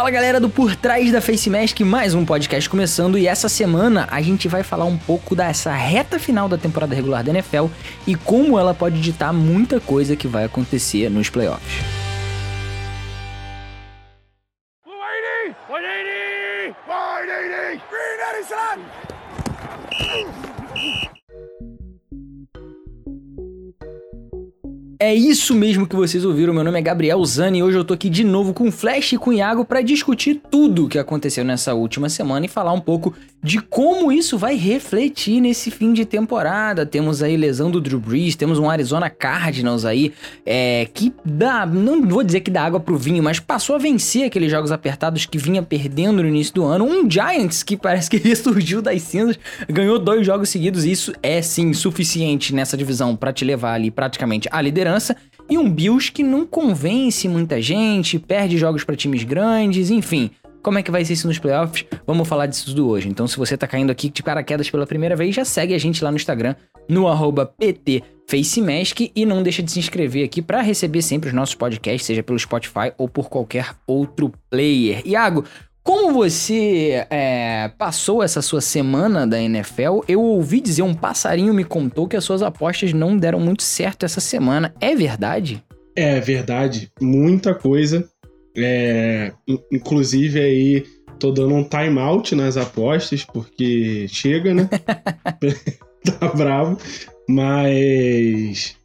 Fala galera do Por Trás da Face Mask, mais um podcast começando e essa semana a gente vai falar um pouco dessa reta final da temporada regular da NFL e como ela pode ditar muita coisa que vai acontecer nos playoffs. É isso mesmo que vocês ouviram. Meu nome é Gabriel Zani e hoje eu tô aqui de novo com Flash e com Iago para discutir tudo o que aconteceu nessa última semana e falar um pouco de como isso vai refletir nesse fim de temporada. Temos aí lesão do Drew Brees, temos um Arizona Cardinals aí é, que dá, não vou dizer que dá água pro vinho, mas passou a vencer aqueles jogos apertados que vinha perdendo no início do ano. Um Giants que parece que ressurgiu das cinzas, ganhou dois jogos seguidos. E isso é sim suficiente nessa divisão para te levar ali praticamente à liderança. E um Bills que não convence muita gente, perde jogos para times grandes, enfim. Como é que vai ser isso nos playoffs? Vamos falar disso tudo hoje. Então, se você tá caindo aqui de paraquedas pela primeira vez, já segue a gente lá no Instagram, no PTFacemask e não deixa de se inscrever aqui para receber sempre os nossos podcasts, seja pelo Spotify ou por qualquer outro player. Iago, como você é, passou essa sua semana da NFL, eu ouvi dizer, um passarinho me contou que as suas apostas não deram muito certo essa semana. É verdade? É verdade, muita coisa. É, inclusive aí tô dando um timeout nas apostas, porque chega, né? tá bravo. Mas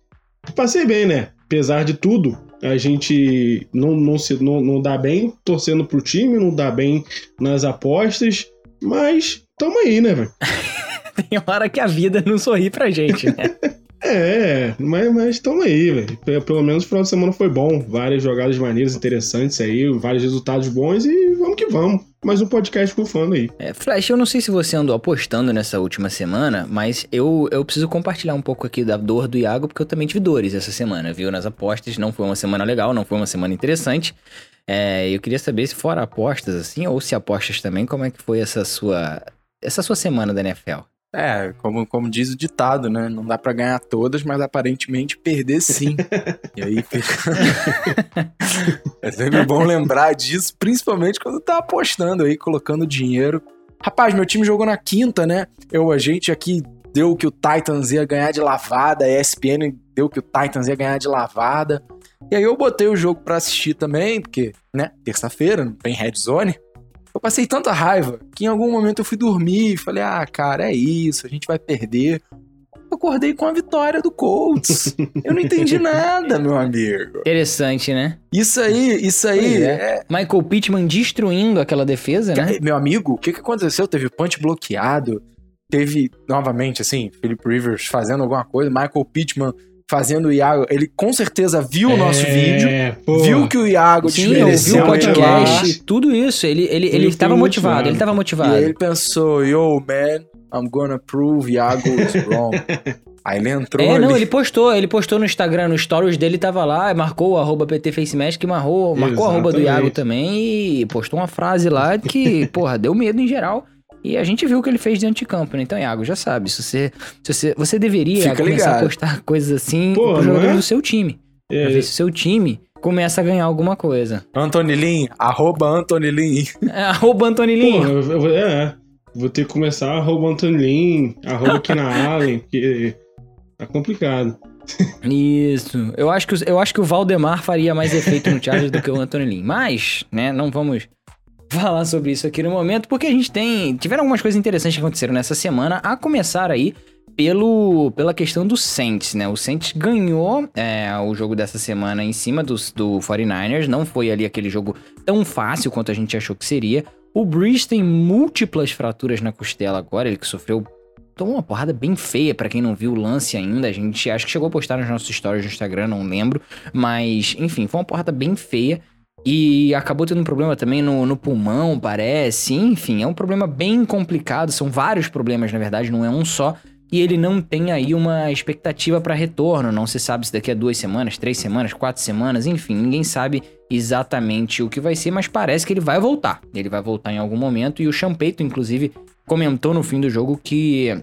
passei bem, né? Apesar de tudo, a gente não, não, se, não, não dá bem torcendo pro time, não dá bem nas apostas, mas tamo aí, né, velho? Tem hora que a vida não sorri pra gente, né? É, mas, mas tamo aí, velho. Pelo menos o final de semana foi bom. Várias jogadas maneiras, interessantes aí, vários resultados bons e vamos que vamos. Mais um podcast bufando aí. É, Flash, eu não sei se você andou apostando nessa última semana, mas eu, eu preciso compartilhar um pouco aqui da dor do Iago, porque eu também tive dores essa semana, viu? Nas apostas. Não foi uma semana legal, não foi uma semana interessante. É, eu queria saber se fora apostas, assim, ou se apostas também, como é que foi essa sua, essa sua semana da NFL? É, como, como diz o ditado, né? Não dá para ganhar todas, mas aparentemente perder sim. e aí é sempre bom lembrar disso, principalmente quando tá apostando aí, colocando dinheiro. Rapaz, meu time jogou na quinta, né? Eu, a gente aqui deu que o Titans ia ganhar de lavada, a ESPN deu que o Titans ia ganhar de lavada. E aí eu botei o jogo para assistir também, porque, né, terça-feira, não tem red zone. Passei tanta raiva que em algum momento eu fui dormir e falei: ah, cara, é isso, a gente vai perder. Eu acordei com a vitória do Colts. eu não entendi nada, meu amigo. Interessante, né? Isso aí, isso aí. É. É... Michael Pittman destruindo aquela defesa, né? Meu amigo, o que, que aconteceu? Teve punch bloqueado, teve, novamente, assim, Philip Rivers fazendo alguma coisa, Michael Pittman fazendo o Iago, ele com certeza viu o nosso É, vídeo, pô. viu que o Iago Sim, o ele podcast, tudo isso. Ele, ele, ele Ele estava foi motivado, motivado. ele estava E motivado. aí ele pensou, yo, man, I'm gonna prove Iago is wrong. aí ele entrou É, não, ele postou, ele postou no Instagram, no stories dele, tava lá, marcou o arroba PTFacemask, marcou, marcou o arroba do. Iago também e postou uma frase lá que, porra, deu medo em geral. E a gente viu o que ele fez dentro de campo, né? Então, Iago, já sabe, se você, se você, você deveria Fica começar ligado. a postar coisas assim Pô, pro jogador é? do seu time. Pra É, ver se o seu time começa a ganhar alguma coisa. Anthony Lin, arroba Anthony Lin. É, arroba Antônio pô, Lin. eu, eu, é, vou ter que começar arroba Anthony Lin, arroba Kina Allen, porque tá complicado. Isso. Eu acho, que, o- eu acho que o Valdemar faria mais efeito no Chargers do que o Anthony Lin. Mas, né, não vamos falar sobre isso aqui no momento, porque a gente tem. Tiveram algumas coisas interessantes que aconteceram nessa semana, a começar aí pelo, pela questão do Saints, né? O Saints ganhou é, o jogo dessa semana em cima dos, do 49ers, não foi ali aquele jogo tão fácil quanto a gente achou que seria. O Breeze tem múltiplas fraturas na costela agora, ele que sofreu tomou uma porrada bem feia pra quem não viu o lance ainda. A gente acho que chegou a postar nos nossos stories no Instagram, não lembro, mas enfim, foi uma porrada bem feia. E acabou tendo um problema também no, no pulmão, parece. Enfim, é um problema bem complicado. São vários problemas, na verdade, não é um só. E ele não tem aí uma expectativa para retorno. Não se sabe se daqui a duas semanas, três semanas, quatro semanas, enfim, ninguém sabe exatamente o que vai ser, mas parece que ele vai voltar. Ele vai voltar em algum momento. E o Champeito, inclusive, comentou no fim do jogo que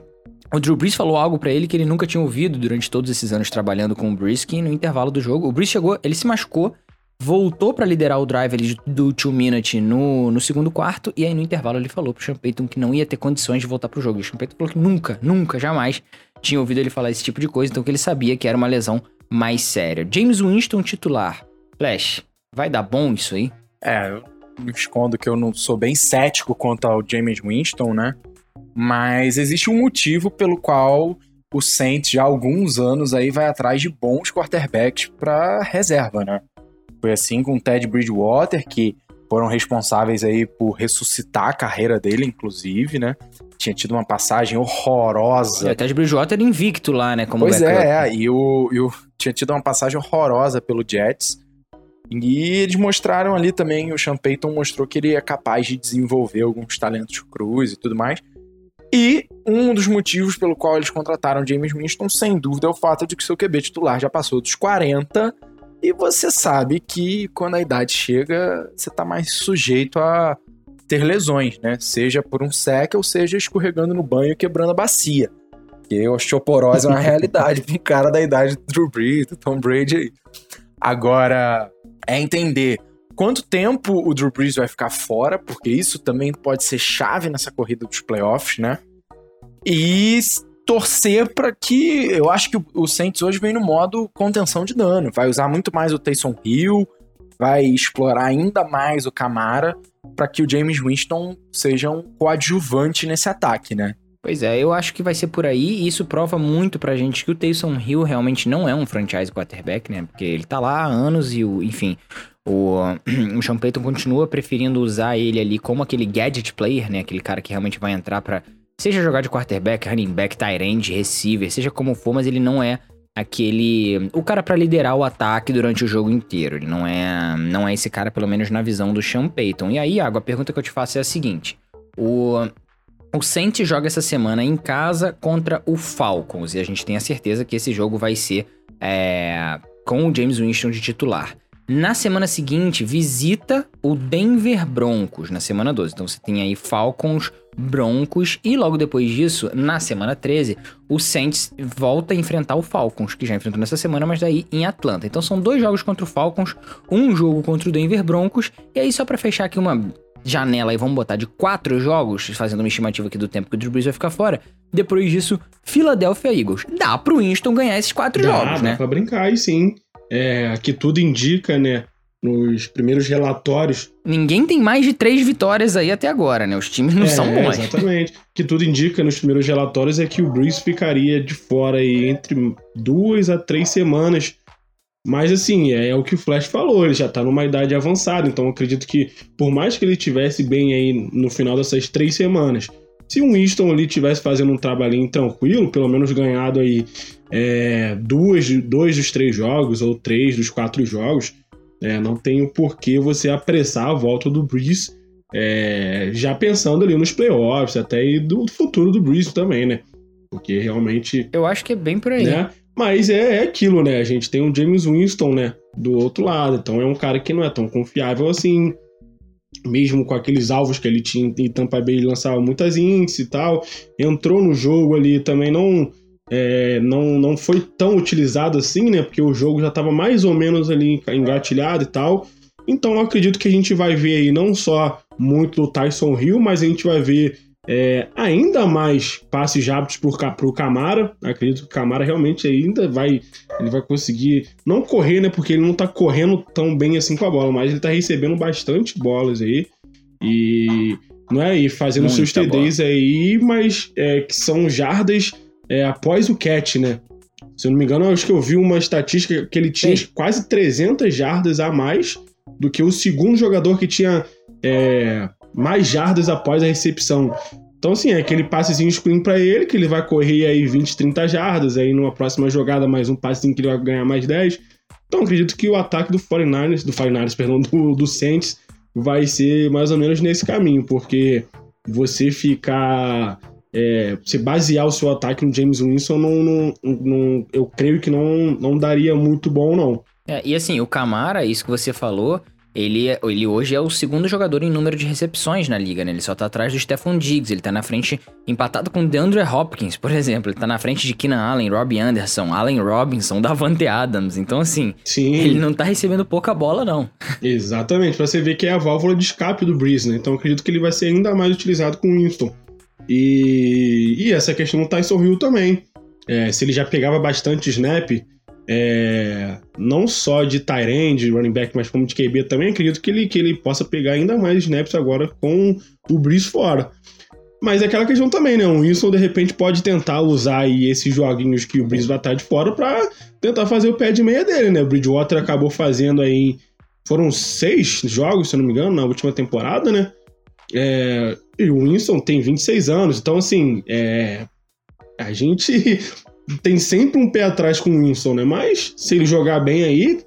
o Drew Brees falou algo pra ele que ele nunca tinha ouvido durante todos esses anos trabalhando com o Brees, que no intervalo do jogo, o Brees chegou, ele se machucou, voltou pra liderar o drive ali do two minute no, no segundo quarto, e aí no intervalo ele falou pro Sean Payton que não ia ter condições de voltar pro jogo. E o Sean Payton falou que nunca, nunca, jamais tinha ouvido ele falar esse tipo de coisa, então que ele sabia que era uma lesão mais séria. James Winston titular. Flash, vai dar bom isso aí? É, eu me escondo que eu não sou bem cético quanto ao James Winston, né? Mas existe um motivo pelo qual o Saints já há alguns anos aí vai atrás de bons quarterbacks para reserva, né? Foi assim com o Ted Bridgewater, que foram responsáveis aí por ressuscitar a carreira dele, inclusive, né? Tinha tido uma passagem horrorosa. É, o Ted Bridgewater invicto lá, né? Como pois backup. é, é, e o, e o tinha tido uma passagem horrorosa pelo Jets. E eles mostraram ali também, o Sean Payton mostrou que ele é capaz de desenvolver alguns talentos cruz e tudo mais. E um dos motivos pelo qual eles contrataram James Winston, sem dúvida, é o fato de que seu QB titular já passou dos 40 e você sabe que quando a idade chega, você tá mais sujeito a ter lesões, né? Seja por um sec ou seja escorregando no banho e quebrando a bacia. Porque osteoporose é uma realidade um cara da idade do Drew Brees, do Tom Brady aí. Agora, é entender quanto tempo o Drew Brees vai ficar fora, porque isso também pode ser chave nessa corrida dos playoffs, né? E torcer para que eu acho que o Saints hoje vem no modo contenção de dano, vai usar muito mais o Taysom Hill, vai explorar ainda mais o Camara para que o James Winston seja um coadjuvante nesse ataque, né? Pois é, eu acho que vai ser por aí, e isso prova muito pra gente que o Taysom Hill realmente não é um franchise quarterback, né? Porque ele tá lá há anos e, o, enfim, o, o Sean Payton continua preferindo usar ele ali como aquele gadget player, né? Aquele cara que realmente vai entrar pra, seja jogar de quarterback, running back, tight end, receiver, seja como for, mas ele não é aquele o cara pra liderar o ataque durante o jogo inteiro. Ele não é não é esse cara pelo menos na visão do Sean Payton. E aí, Água, a pergunta que eu te faço é a seguinte: o o Saints joga essa semana em casa contra o Falcons e a gente tem a certeza que esse jogo vai ser é, com o James Winston de titular. Na semana seguinte, visita o Denver Broncos, na semana 12. Então você tem aí Falcons, Broncos e logo depois disso, na semana 13, o Saints volta a enfrentar o Falcons, que já enfrentou nessa semana, mas daí em Atlanta. Então são dois jogos contra o Falcons, um jogo contra o Denver Broncos, e aí só para fechar aqui uma janela aí, vamos botar de quatro jogos, fazendo uma estimativa aqui do tempo que o Drew Brees vai ficar fora. Depois disso, Philadelphia Eagles. Dá pro Winston ganhar esses quatro Dá, jogos, dá né? pra brincar aí sim. É, que tudo indica, né? Nos primeiros relatórios. Ninguém tem mais de três vitórias aí até agora, né? Os times não É, são bons. Exatamente. que tudo indica nos primeiros relatórios é que o Breeze ficaria de fora aí entre duas a três semanas. Mas assim, é, o que o Flash falou, ele já tá numa idade avançada, então acredito que por mais que ele tivesse bem aí no final dessas três semanas, se o Winston ali tivesse fazendo um trabalhinho tranquilo, pelo menos ganhado aí é, duas, dois dos três jogos ou três dos quatro jogos, é, não tem o porquê você apressar a volta do Breeze, é, já pensando ali nos playoffs, até e do futuro do Breeze também, né? Porque realmente Eu acho que é bem por aí. né? Mas é, é aquilo, né? A gente tem o James Winston, né? Do outro lado. Então é um cara que não é tão confiável assim. Mesmo com aqueles alvos que ele tinha em Tampa Bay, ele lançava muitas índices e tal. Entrou no jogo ali também, não, é, não, não foi tão utilizado assim, né? Porque o jogo já estava mais ou menos ali engatilhado e tal. Então eu acredito que a gente vai ver aí não só muito do Tyson Hill, mas a gente vai ver é, ainda mais passes rápidos para o Camara. Acredito que o Camara realmente ainda vai. Ele vai conseguir não correr, né? Porque ele não tá correndo tão bem assim com a bola, mas ele tá recebendo bastante bolas aí. E. Não é? E fazendo Muita seus TDs aí, mas é, que são jardas é, após o catch, né? Se eu não me engano, eu acho que eu vi uma estatística que ele tinha Sim. quase 300 jardas a mais do que o segundo jogador que tinha é, mais jardas após a recepção. Então, assim, é aquele passezinho screen pra ele, que ele vai correr aí 20, 30 jardas, aí numa próxima jogada mais um passezinho que ele vai ganhar mais 10. Então, acredito que o ataque do 49ers, do 49ers, perdão, do, do Saints, vai ser mais ou menos nesse caminho, porque você ficar... É, você basear o seu ataque no James Winston, não, não, não- eu creio que não, não daria muito bom, não. É, e assim, o Camara, isso que você falou, ele, ele hoje é o segundo jogador em número de recepções na liga, né? Ele só tá atrás do Stephon Diggs, ele tá na frente, empatado com DeAndre Hopkins, por exemplo. Ele tá na frente de Keenan Allen, Robbie Anderson, Allen Robinson, Davante Adams. Então, assim, Sim. ele não tá recebendo pouca bola, não. Exatamente, pra você ver que é a válvula de escape do Breeze, né? Então acredito que ele vai ser ainda mais utilizado com o Winston. E, e essa questão do Tyson Hill também. É, se ele já pegava bastante snap, é, não só de Tyrande, running back, mas como de QB também, acredito que ele, que ele possa pegar ainda mais snaps agora com o Breeze fora. Mas é aquela questão também, né? O Wilson, de repente, pode tentar usar aí esses joguinhos que o Breeze vai estar de fora para tentar fazer o pé de meia dele, né? O Bridgewater acabou fazendo aí. Foram seis jogos, se eu não me engano, na última temporada, né? É, e o Winston tem 26 anos, então, assim, é, a gente tem sempre um pé atrás com o Winston, né? Mas se ele jogar bem aí,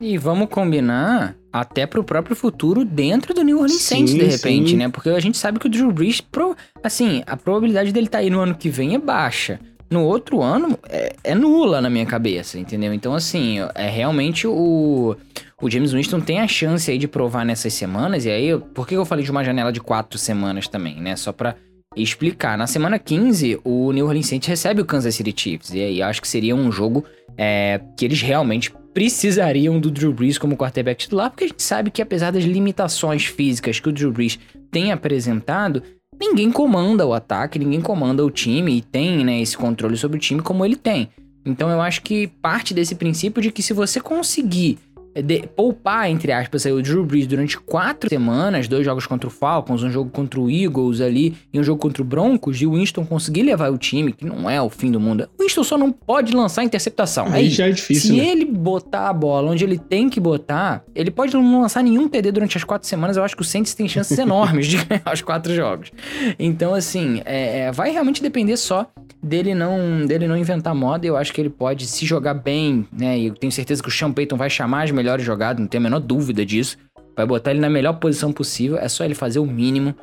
E vamos combinar até pro próprio futuro dentro do New Orleans Saints, de repente, sim. né? Porque a gente sabe que o Drew Brees, pro- assim, a probabilidade dele estar aí no ano que vem é baixa. No outro ano é, é nula na minha cabeça, entendeu? Então, assim, é realmente o, o James Winston tem a chance aí de provar nessas semanas. E aí, por que eu falei de uma janela de quatro semanas também, né? Só pra explicar. Na semana 15, o New Orleans Saints recebe o Kansas City Chiefs. E aí, acho que seria um jogo é, que eles realmente precisariam do Drew Brees como quarterback titular, porque a gente sabe que apesar das limitações físicas que o Drew Brees tem apresentado, ninguém comanda o ataque, ninguém comanda o time e tem né, esse controle sobre o time como ele tem. Então eu acho que parte desse princípio de que se você conseguir de- poupar, entre aspas, aí, o Drew Brees durante quatro semanas, dois jogos contra o Falcons, um jogo contra o Eagles ali e um jogo contra o Broncos, e o Winston conseguir levar o time, que não é o fim do mundo. O Winston só não pode lançar interceptação. aí já é difícil, Se né? ele botar a bola onde ele tem que botar, ele pode não lançar nenhum TD durante as quatro semanas. Eu acho que o Saints tem chances enormes de ganhar os quatro jogos. Então, assim, é, é, vai realmente depender só dele não, dele não inventar moda. Eu acho que ele pode se jogar bem, né? E eu tenho certeza que o Sean Payton vai chamar as melhores jogadas, não tenho a menor dúvida disso. Vai botar ele na melhor posição possível. É só ele fazer o mínimo.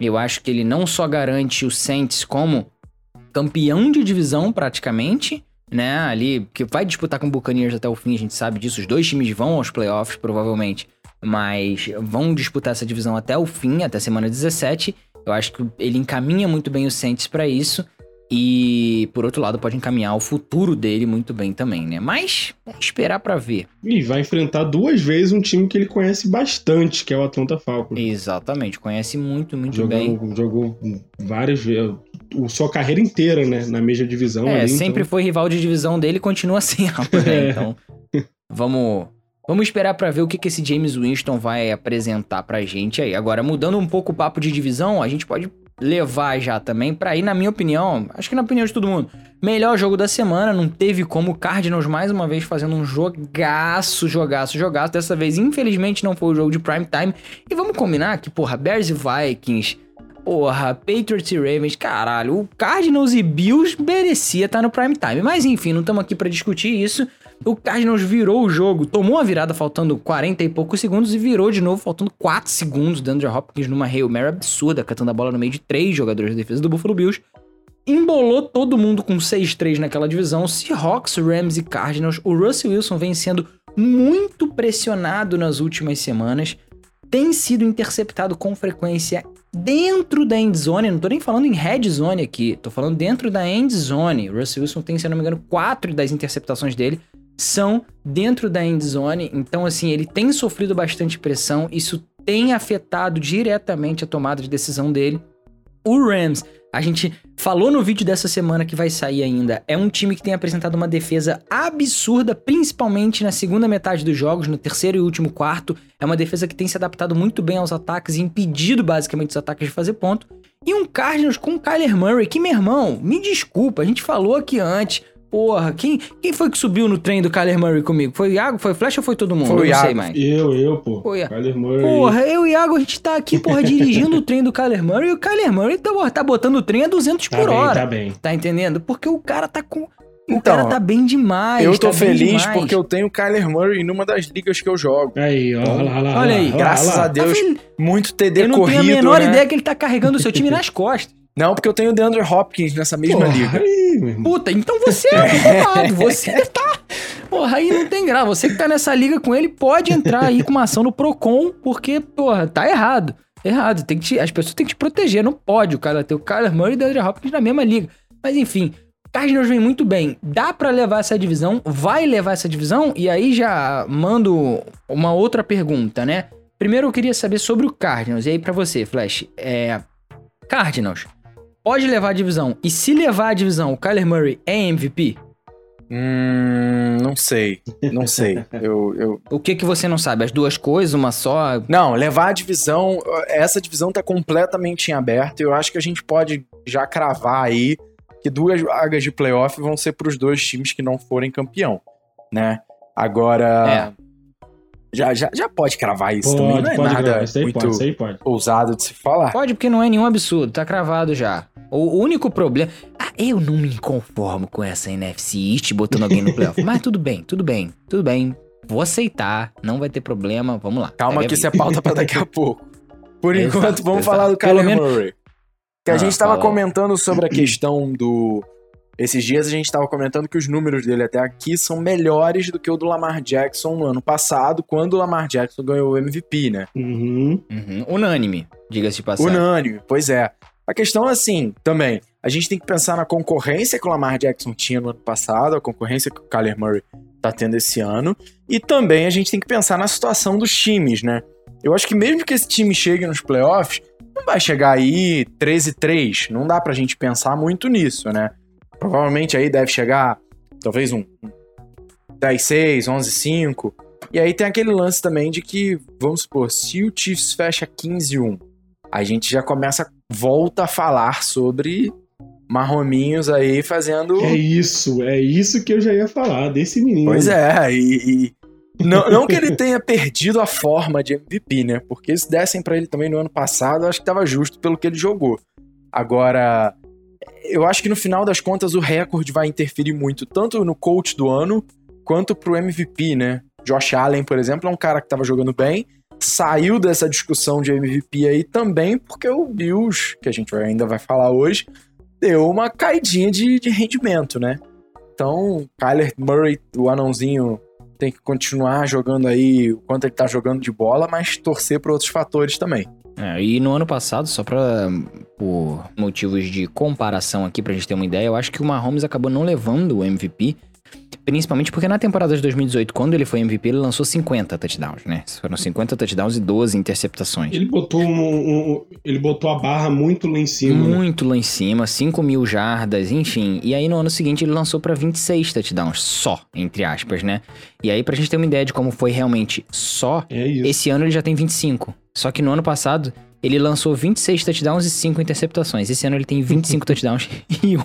Eu acho que ele não só garante o Saints como campeão de divisão praticamente, né? Ali, que vai disputar com o Buccaneers até o fim, a gente sabe disso. Os dois times vão aos playoffs, provavelmente. Mas vão disputar essa divisão até o fim, até semana 17. Eu acho que ele encaminha muito bem o Saints pra isso. E, por outro lado, pode encaminhar o futuro dele muito bem também, né? Mas é esperar pra ver. E vai enfrentar duas vezes um time que ele conhece bastante, que é o Atlanta Falcons. Exatamente, conhece muito, muito bem. Jogou, jogou várias vezes, o- sua carreira inteira, né? Na mesma divisão. É, ali, sempre então- foi rival de divisão dele e continua sendo, né? É. Então, vamos, vamos esperar pra ver o que, que esse James Winston vai apresentar pra gente aí. Agora, mudando um pouco o papo de divisão, a gente pode levar já também pra ir, na minha opinião, acho que na opinião de todo mundo, melhor jogo da semana, não teve como o Cardinals mais uma vez fazendo um jogaço, jogaço, jogaço. Dessa vez, infelizmente, não foi o jogo de prime time. E vamos combinar que, porra, Bears e Vikings, Porra, Patriots e Ravens, caralho, o Cardinals e Bills merecia estar no prime time. Mas enfim, não estamos aqui pra discutir isso. O Cardinals virou o jogo, tomou a virada faltando 40 e poucos segundos e virou de novo faltando 4 segundos. DeAndre Hopkins numa Hail Mary absurda, catando a bola no meio de três jogadores da defesa do Buffalo Bills. Embolou todo mundo com 6-3 naquela divisão. Seahawks, Rams e Cardinals. O Russell Wilson vem sendo muito pressionado nas últimas semanas. Tem sido interceptado com frequência dentro da end zone, não tô nem falando em red zone aqui, tô falando dentro da end zone. O Russell Wilson tem, se não me engano, quatro das interceptações dele são dentro da end zone, então assim, ele tem sofrido bastante pressão, isso tem afetado diretamente a tomada de decisão dele. O Rams, a gente falou no vídeo dessa semana que vai sair ainda, é um time que tem apresentado uma defesa absurda, principalmente na segunda metade dos jogos, no terceiro e último quarto. É uma defesa que tem se adaptado muito bem aos ataques e impedido basicamente os ataques de fazer ponto. E um Cardinals com Kyler Murray, que, meu irmão, me desculpa, a gente falou aqui antes. Porra, quem, quem foi que subiu no trem do Kyler Murray comigo? Foi o Iago? Foi o Flash ou foi todo mundo? Foi o Eu não sei Iago. mais. Eu, eu, pô. Foi, Kyler Murray. Porra, eu e o Iago, a gente tá aqui, porra, dirigindo o trem do Kyler Murray e o Kyler Murray tá, tá botando o trem a 200 tá por bem, hora. tá bem. Tá entendendo? Porque o cara tá com. O Então, cara tá bem demais. eu tô tá feliz porque eu tenho o Kyler Murray numa das ligas que eu jogo. Aí, ó, olha lá, olha lá. Olha aí, graças lá. a Deus. Tá Muito TD Eu não corrido, tenho a menor né? ideia que ele tá carregando o seu time nas costas. Não, porque eu tenho o DeAndre Hopkins nessa mesma Porra, liga. Meu irmão. Puta, então você é culpado. Você tá. Porra, aí não tem graça. Você que tá nessa liga com ele pode entrar aí com uma ação no Procon, porque, porra, tá errado. Errado. Tem que te- as pessoas têm que te proteger. Não pode o cara ter o Kyler Murray e o DeAndre Hopkins na mesma liga. Mas enfim, Cardinals vem muito bem. Dá pra levar essa divisão? Vai levar essa divisão? E aí já mando uma outra pergunta, né? Primeiro eu queria saber sobre o Cardinals. E aí pra você, Flash, é... Cardinals, pode levar a divisão. E se levar a divisão, o Kyler Murray é MVP? Hum, não sei. Não sei. Eu, eu... O que que você não sabe? As duas coisas, uma só? Não, levar a divisão. Essa divisão tá completamente em aberto. Eu acho que a gente pode já cravar aí que duas vagas de playoff vão ser pros dois times que não forem campeão, né? Agora. Já, já, já pode cravar isso também. Pode, Não é pode nada gravar. Muito pode, pode. ousado de se falar. Pode, porque não é nenhum absurdo, tá cravado já. O único problema. Ah, eu não me conformo com essa NFC East botando alguém no playoff. Mas tudo bem, tudo bem, tudo bem. Vou aceitar, não vai ter problema, vamos lá. Calma que isso é pauta pra daqui a pouco. Por Exato, enquanto, vamos exato. falar do Kyler menos- Murray. Que a Ah, gente tava fala. comentando sobre a questão do... Esses dias a gente tava comentando que os números dele até aqui são melhores do que o do Lamar Jackson no ano passado, quando o Lamar Jackson ganhou o MVP, né? Uhum. Uhum, Unânime, diga-se de passagem. Unânime, pois é. A questão é assim, também, a gente tem que pensar na concorrência que o Lamar Jackson tinha no ano passado, a concorrência que o Kyler Murray tá tendo esse ano, e também a gente tem que pensar na situação dos times, né? Eu acho que mesmo que esse time chegue nos playoffs, não vai chegar aí 13-3, não dá pra gente pensar muito nisso, né? Provavelmente aí deve chegar talvez um 10-6, 11-5, e aí tem aquele lance também de que, vamos supor, se o Chiefs fecha 15-1, a gente já começa, volta a falar sobre marrominhos aí fazendo. É isso, é isso que eu já ia falar, desse menino. Pois é, e. e- Não, não que ele tenha perdido a forma de MVP, né? Porque se dessem pra ele também no ano passado, eu acho que tava justo pelo que ele jogou. Agora, eu acho que no final das contas o recorde vai interferir muito, tanto no coach do ano, quanto pro MVP, né? Josh Allen, por exemplo, é um cara que tava jogando bem, saiu dessa discussão de MVP aí também porque o Bills, que a gente ainda vai falar hoje, deu uma caidinha de, de rendimento, né? Então, Kyler Murray, o anãozinho, tem que continuar jogando aí o quanto ele tá jogando de bola, mas torcer para outros fatores também. É, e no ano passado, só pra. por motivos de comparação aqui, pra gente ter uma ideia, eu acho que o Mahomes acabou não levando o MVP. Principalmente porque na temporada de 2018, quando ele foi MVP, ele lançou 50 touchdowns, né? Foram 50 touchdowns e 12 interceptações. Ele botou, um- um- ele botou a barra muito lá em cima. né? Muito lá em cima, 5 mil jardas, enfim. E aí no ano seguinte ele lançou pra 26 touchdowns, só, entre aspas, né? E aí pra gente ter uma ideia de como foi realmente só, É esse ano ele já tem 25. Só que no ano passado ele lançou 26 touchdowns e 5 interceptações. Esse ano ele tem 25 touchdowns e um-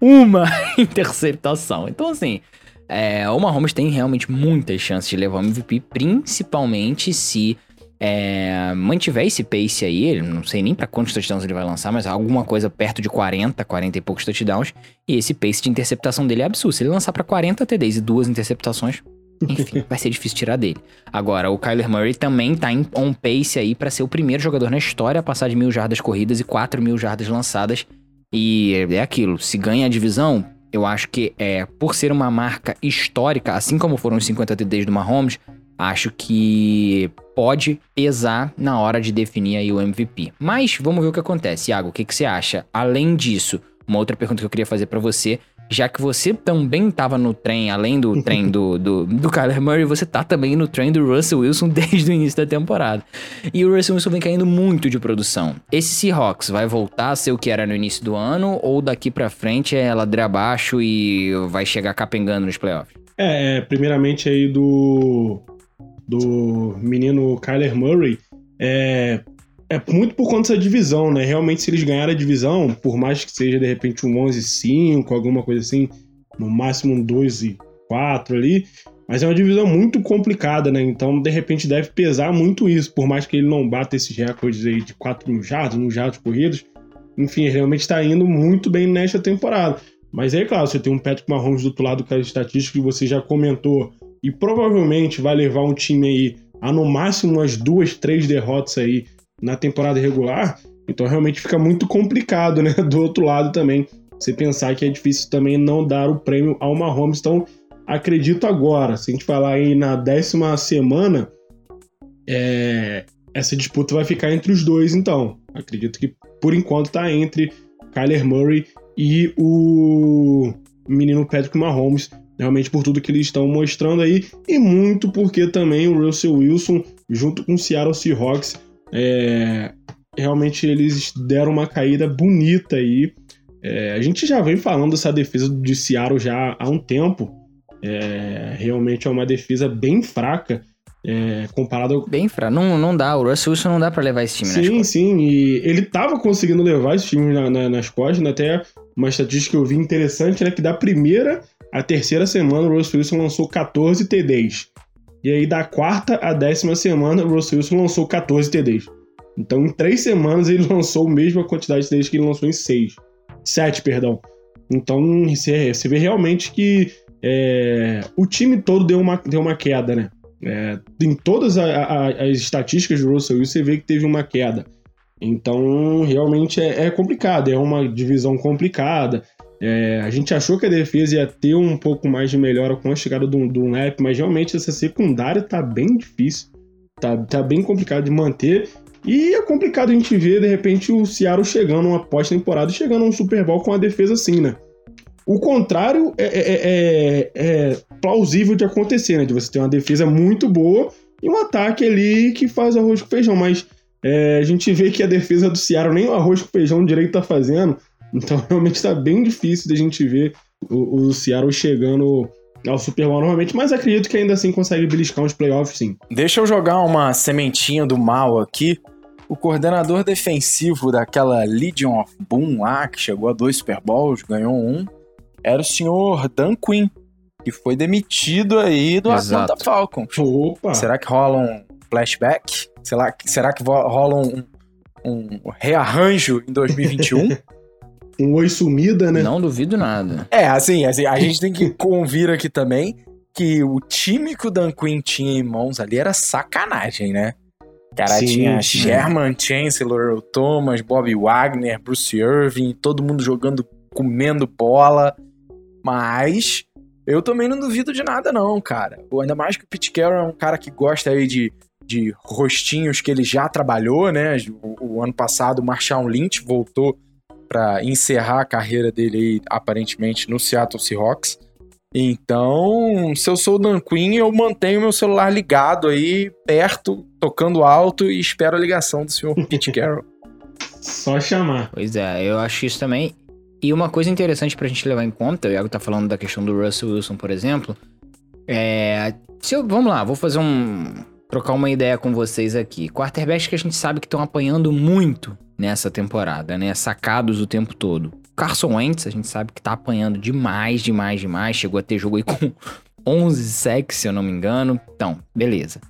uma interceptação. Então assim, é, o Mahomes tem realmente muitas chances de levar o MVP, principalmente se é, mantiver esse pace aí, ele não sei nem pra quantos touchdowns ele vai lançar, mas alguma coisa perto de 40, 40 e poucos touchdowns, e esse pace de interceptação dele é absurdo. Se ele lançar pra 40 TDs e duas interceptações, enfim, vai ser difícil tirar dele. Agora, o Kyler Murray também tá em on pace aí pra ser o primeiro jogador na história a passar de mil jardas corridas e 4 mil jardas lançadas. E é aquilo, se ganha a divisão, eu acho que é por ser uma marca histórica, assim como foram os 50 TDs do Mahomes, acho que pode pesar na hora de definir aí o MVP. Mas vamos ver o que acontece. Iago, o que, que você acha? Além disso, uma outra pergunta que eu queria fazer pra você, já que você também tava no trem, além do trem do, do, do Kyler Murray, você tá também no trem do Russell Wilson desde o início da temporada. E o Russell Wilson vem caindo muito de produção. Esse Seahawks vai voltar a ser o que era no início do ano, ou daqui pra frente é ladeira abaixo e vai chegar capengando nos playoffs? É, é, primeiramente aí do do menino Kyler Murray, é, é muito por conta dessa divisão, né? Realmente, se eles ganharem a divisão, por mais que seja de repente um 11-5, alguma coisa assim, no máximo um 12-4 ali, mas é uma divisão muito complicada, né? Então, de repente, deve pesar muito isso, por mais que ele não bata esses recordes aí de 4 mil jardas, mil jardas corridos. Enfim, ele realmente está indo muito bem nesta temporada. Mas aí, claro, você tem um Patrick Mahomes do outro lado com as estatísticas que você já comentou e provavelmente vai levar um time aí a no máximo umas duas, três derrotas aí na temporada regular. Então realmente fica muito complicado, né? Do outro lado também, você pensar que é difícil também não dar o prêmio ao Mahomes. Então acredito agora, se a gente falar aí na décima semana, é, essa disputa vai ficar entre os dois, então. Acredito que por enquanto tá entre Kyler Murray e o menino Patrick Mahomes, realmente por tudo que eles estão mostrando aí, e muito porque também o Russell Wilson, junto com o Seattle Seahawks, é, realmente eles deram uma caída bonita aí. É, a gente já vem falando dessa defesa de Seattle já há um tempo. É, realmente é uma defesa bem fraca. É, comparado Bem fraco. Não, não dá. O Russell Wilson não dá pra levar esse time Sim, sim, e ele tava conseguindo levar esse time na- na- nas costas, né? até uma estatística que eu vi interessante era que da primeira à terceira semana o Russell Wilson lançou 14 TDs. E aí da quarta à décima semana o Russell Wilson lançou 14 TDs. Então em três semanas ele lançou a mesma quantidade de TDs que ele lançou em seis. Sete, perdão. Então você vê realmente que é, o time todo deu uma, deu uma queda, né? É, em todas a- a- as estatísticas do Russell Wilson, você vê que teve uma queda. Então, realmente é, é complicado, é uma divisão complicada. É, a gente achou que a defesa ia ter um pouco mais de melhora com a chegada do, do mas realmente essa secundária tá bem difícil. Tá, tá bem complicado de manter. E é complicado a gente ver, de repente, o Seattle chegando uma pós-temporada e chegando a um Super Bowl com a defesa assim, né? O contrário é, é- é- é plausível de acontecer, né? De você ter uma defesa muito boa e um ataque ali que faz arroz com feijão. Mas é, a gente vê que a defesa do Seattle nem o arroz com feijão direito tá fazendo. Então realmente tá bem difícil da gente ver o, o Seattle chegando ao Super Bowl novamente. Mas acredito que ainda assim consegue beliscar uns playoffs, sim. Deixa eu jogar uma sementinha do mal aqui. O coordenador defensivo daquela Legion of Boom lá, que chegou a dois Super Bowls, ganhou um, era o senhor Dan Quinn, que foi demitido aí do Exato. Atlanta Falcons. Opa! Será que rola um flashback? Será, que- será que rola um, um rearranjo em 2021? Um oi sumida, né? Não duvido nada. É, assim, assim, a gente tem que convir aqui também que o time que o Dan Quinn tinha em mãos ali era sacanagem, né? Cara, Sim, tinha sim. Sherman, Chancellor, Thomas, Bobby Wagner, Bruce Irving, todo mundo jogando, comendo bola. Mas eu também não duvido de nada, não, cara. Ainda mais que o Pete Carroll é um cara que gosta aí de, de rostinhos que ele já trabalhou, né? O, o ano passado, o Marshall Lynch voltou para encerrar a carreira dele aí, aparentemente, no Seattle Seahawks. Então, se eu sou o Dan Quinn, eu mantenho meu celular ligado aí, perto, tocando alto e espero a ligação do senhor Pete Carroll. Só chamar. Pois é, eu acho isso também. E uma coisa interessante pra gente levar em conta, o Iago tá falando da questão do Russell Wilson, por exemplo. É. Se eu, vamos lá, vou fazer um. trocar uma ideia com vocês aqui. Quarterbacks que a gente sabe que estão apanhando muito nessa temporada, né? Sacados o tempo todo. Carson Wentz, a gente sabe que tá apanhando demais, demais, demais. Chegou a ter jogo aí com 11 sacks, se eu não me engano. Então, beleza.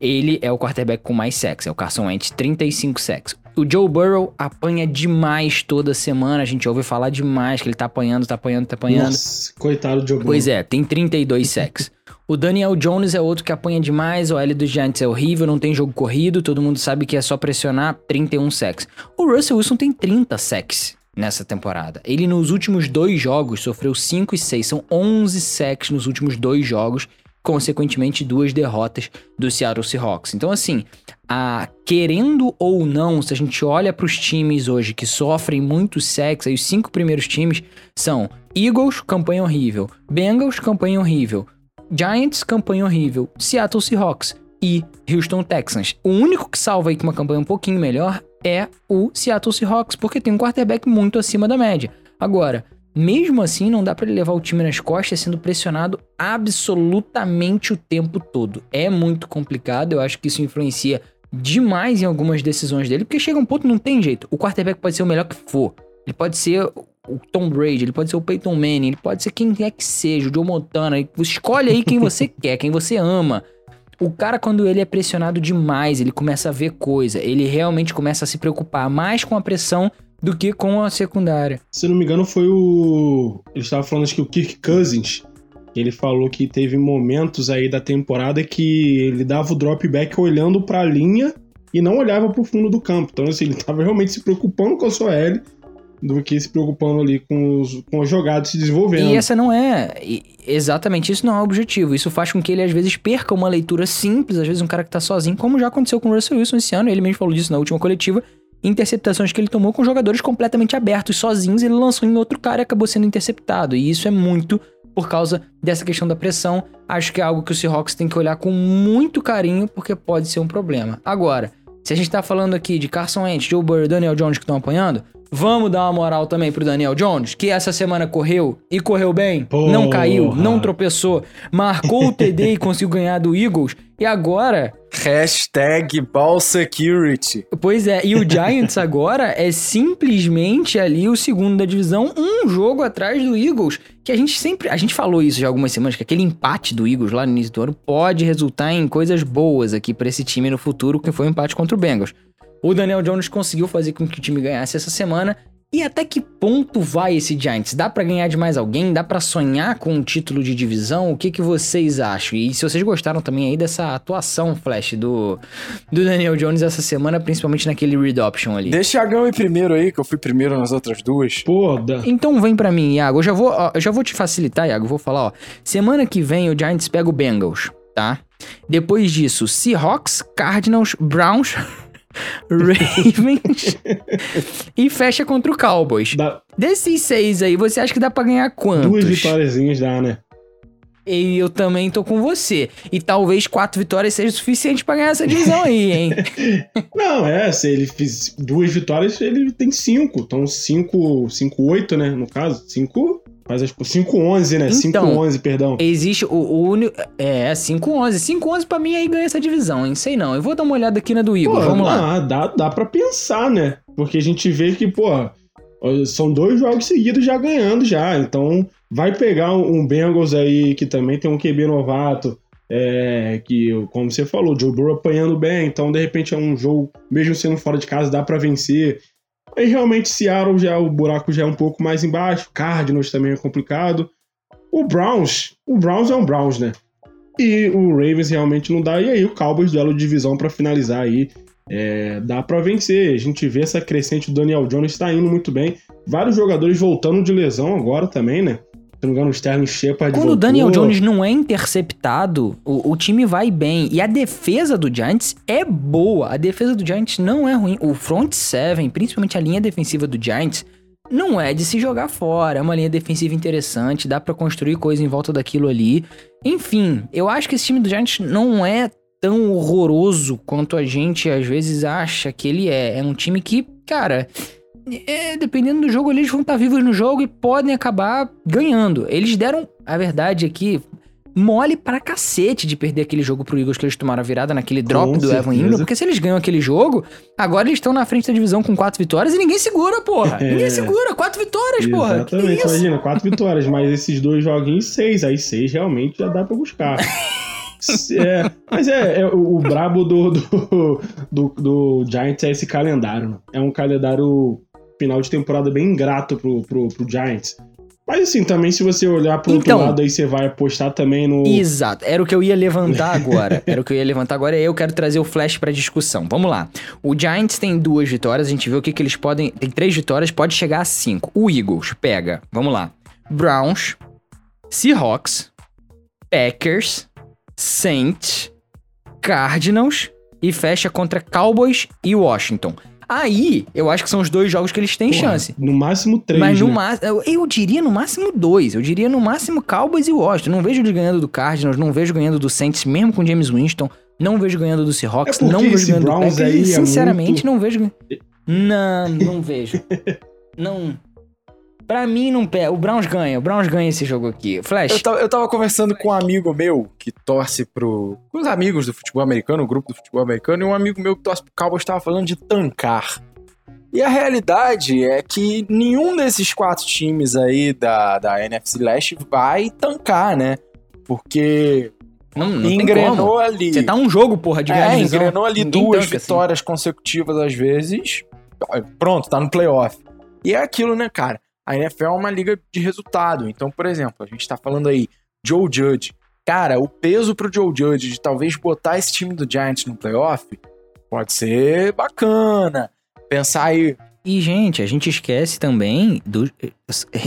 Ele é o quarterback com mais sacks, é o Carson Wentz, 35 sacks. O Joe Burrow apanha demais toda semana, a gente ouve falar demais que ele tá apanhando, tá apanhando, tá apanhando. Nossa, coitado do Joe Pois é, tem 32 sacks. O Daniel Jones é outro que apanha demais, o L dos Giants é horrível, não tem jogo corrido, todo mundo sabe que é só pressionar, 31 sacks. O Russell Wilson tem 30 sacks nessa temporada. Ele nos últimos dois jogos sofreu 5 e 6, são 11 sacks nos últimos dois jogos, consequentemente duas derrotas do Seattle Seahawks. Então assim, a, querendo ou não, se a gente olha para os times hoje que sofrem muitos sacks, aí os cinco primeiros times são Eagles, campanha horrível, Bengals, campanha horrível, Giants, campanha horrível, Seattle Seahawks e Houston Texans. O único que salva aí com uma campanha um pouquinho melhor é o Seattle Seahawks, porque tem um quarterback muito acima da média. Agora, mesmo assim, não dá ele levar o time nas costas sendo pressionado absolutamente o tempo todo. É muito complicado, eu acho que isso influencia demais em algumas decisões dele, porque chega um ponto não tem jeito. O quarterback pode ser o melhor que for. Ele pode ser o Tom Brady, ele pode ser o Peyton Manning, ele pode ser quem quer que seja, o Joe Montana. Escolhe aí quem você quer, quem você ama. O cara, quando ele é pressionado demais, ele começa a ver coisa. Ele realmente começa a se preocupar mais com a pressão do que com a secundária. Se não me engano, foi o. Ele estava falando, acho que o Kirk Cousins. Ele falou que teve momentos aí da temporada que ele dava o drop back olhando para a linha e não olhava para o fundo do campo. Então, assim, ele estava realmente se preocupando com a sua L do que se preocupando ali com os, com os jogados se desenvolvendo. E essa não é. Exatamente, isso não é o objetivo. Isso faz com que ele, às vezes, perca uma leitura simples, às vezes, um cara que tá sozinho, como já aconteceu com o Russell Wilson esse ano. Ele mesmo falou disso na última coletiva. Interceptações que ele tomou com jogadores completamente abertos, sozinhos, ele lançou em outro cara e acabou sendo interceptado. E isso é muito por causa dessa questão da pressão. Acho que é algo que o Seahawks tem que olhar com muito carinho, porque pode ser um problema. Agora, se a gente tá falando aqui de Carson Wentz, Joe Burrow Daniel Jones que estão apanhando, vamos dar uma moral também pro Daniel Jones, que essa semana correu e correu bem, Porra. não caiu, não tropeçou, marcou o TD e conseguiu ganhar do Eagles. E agora, Hashtag Ball Security. pois é, e o Giants agora é simplesmente ali o segundo da divisão, um jogo atrás do Eagles, que a gente sempre, a gente falou isso já algumas semanas, que aquele empate do Eagles lá no início do ano pode resultar em coisas boas aqui pra esse time no futuro, que foi o empate contra o Bengals. O Daniel Jones conseguiu fazer com que o time ganhasse essa semana. E até que ponto vai esse Giants? Dá pra ganhar de mais alguém? Dá pra sonhar com um título de divisão? O que, que vocês acham? E se vocês gostaram também aí dessa atuação, Flash, do, do Daniel Jones essa semana, principalmente naquele read option ali. Deixa o Iagão ir primeiro aí, que eu fui primeiro nas outras duas. Da... Então vem pra mim, Iago. Eu já vou, ó, eu já vou te facilitar, Iago. Eu vou falar, ó. Semana que vem o Giants pega o Bengals, tá? Depois disso, Seahawks, Cardinals, Browns, Ravens e fecha contra o Cowboys. Desses seis aí, você acha que dá pra ganhar quantos? duas vitóriazinhas dá, né? E eu também tô com você. E talvez quatro vitórias seja suficiente pra ganhar essa divisão aí, hein? Não, é, se ele fiz duas vitórias, ele tem cinco. Então, cinco, cinco, oito, né? No caso, cinco, faz as 5-11, né? Então, 5-11, perdão. Existe o, o único. É, 5-11. 5-11 pra mim aí ganha essa divisão, hein? Sei não. Eu vou dar uma olhada aqui na do Igor. Pô, Vamos lá. não, Dá, dá pra pensar, né? Porque a gente vê que, pô, são dois jogos seguidos já ganhando já. Então, vai pegar um Bengals aí que também tem um QB novato. É, que, como você falou, Joe Burrow apanhando bem, então de repente é um jogo, mesmo sendo fora de casa, dá pra vencer. Aí realmente Seattle já o buraco já é um pouco mais embaixo, Cardinals também é complicado. O Browns, o Browns é um Browns, né? E o Ravens realmente não dá. E aí o Cowboys duelo de divisão pra finalizar aí. É, dá pra vencer. A gente vê essa crescente do Daniel Jones tá indo muito bem. Vários jogadores voltando de lesão agora também, né? Se não me engano, o Sterling Shepard Quando o. Daniel Jones não é interceptado, o, o time vai bem. E a defesa do Giants é boa. A defesa do Giants não é ruim. O front seven, principalmente a linha defensiva do Giants, não é de se jogar fora. É uma linha defensiva interessante, dá pra construir coisa em volta daquilo ali. Enfim, eu acho que esse time do Giants não é tão horroroso quanto a gente às vezes acha que ele é. É um time que, cara, é, dependendo do jogo, eles vão estar vivos no jogo e podem acabar ganhando. Eles deram, a verdade aqui, mole pra cacete de perder aquele jogo pro Eagles que eles tomaram a virada naquele drop Com do Evan certeza. Ingram, porque se eles ganham aquele jogo, agora eles estão na frente da divisão com quatro vitórias e ninguém segura, porra. É. Ninguém segura, quatro vitórias, porra. Que Exatamente, imagina, quatro vitórias, mas esses dois joguinhos, seis. Aí seis realmente já dá pra buscar. É, mas é, é o, o brabo do, do, do, do Giants é esse calendário. né? É um calendário final de temporada bem ingrato pro, pro, pro Giants. Mas assim, também se você olhar pro Então- outro lado aí, você vai apostar também no. Exato, era o que eu ia levantar agora. Era o que eu ia levantar agora e eu quero trazer o flash pra discussão. Vamos lá. O Giants tem duas vitórias, a gente vê o que, que eles podem. Tem três vitórias, pode chegar a cinco. O Eagles pega, vamos lá. Browns, Seahawks, Packers, Saints, Cardinals e fecha contra Cowboys e Washington. Aí, eu acho que são os dois jogos que eles têm Porra, chance. No máximo três. Mas no né? máximo. Eu, diria no máximo dois. Eu diria no máximo Cowboys e Washington. Não vejo eles ganhando do Cardinals, não vejo ganhando do Saints, mesmo com James Winston. Não vejo ganhando do Seahawks, É não vejo ganhando do Browns Packers. aí é Sinceramente, muito- não vejo. Não, não vejo. não. Pra mim, não pega. O Browns ganha. O Browns ganha esse jogo aqui. Flash. Eu tava, eu tava conversando com um amigo meu que torce pro. Com os amigos do futebol americano, o grupo do futebol americano, e um amigo meu que torce pro Cowboys tava falando de tancar. E a realidade é que nenhum desses quatro times aí da, da NFC Leste vai tancar, né? Porque Não, não engrenou ali. Você tá um jogo, porra, de É, divisão. engrenou ali duas tanca assim. vitórias consecutivas às vezes. Pronto, tá no playoff. E é aquilo, né, cara? A NFL é uma liga de resultado. Então, por exemplo, a gente tá falando aí, Joe Judge. Cara, o peso pro Joe Judge de talvez botar esse time do Giants no playoff pode ser bacana. Pensar aí, E, gente, a gente esquece também do.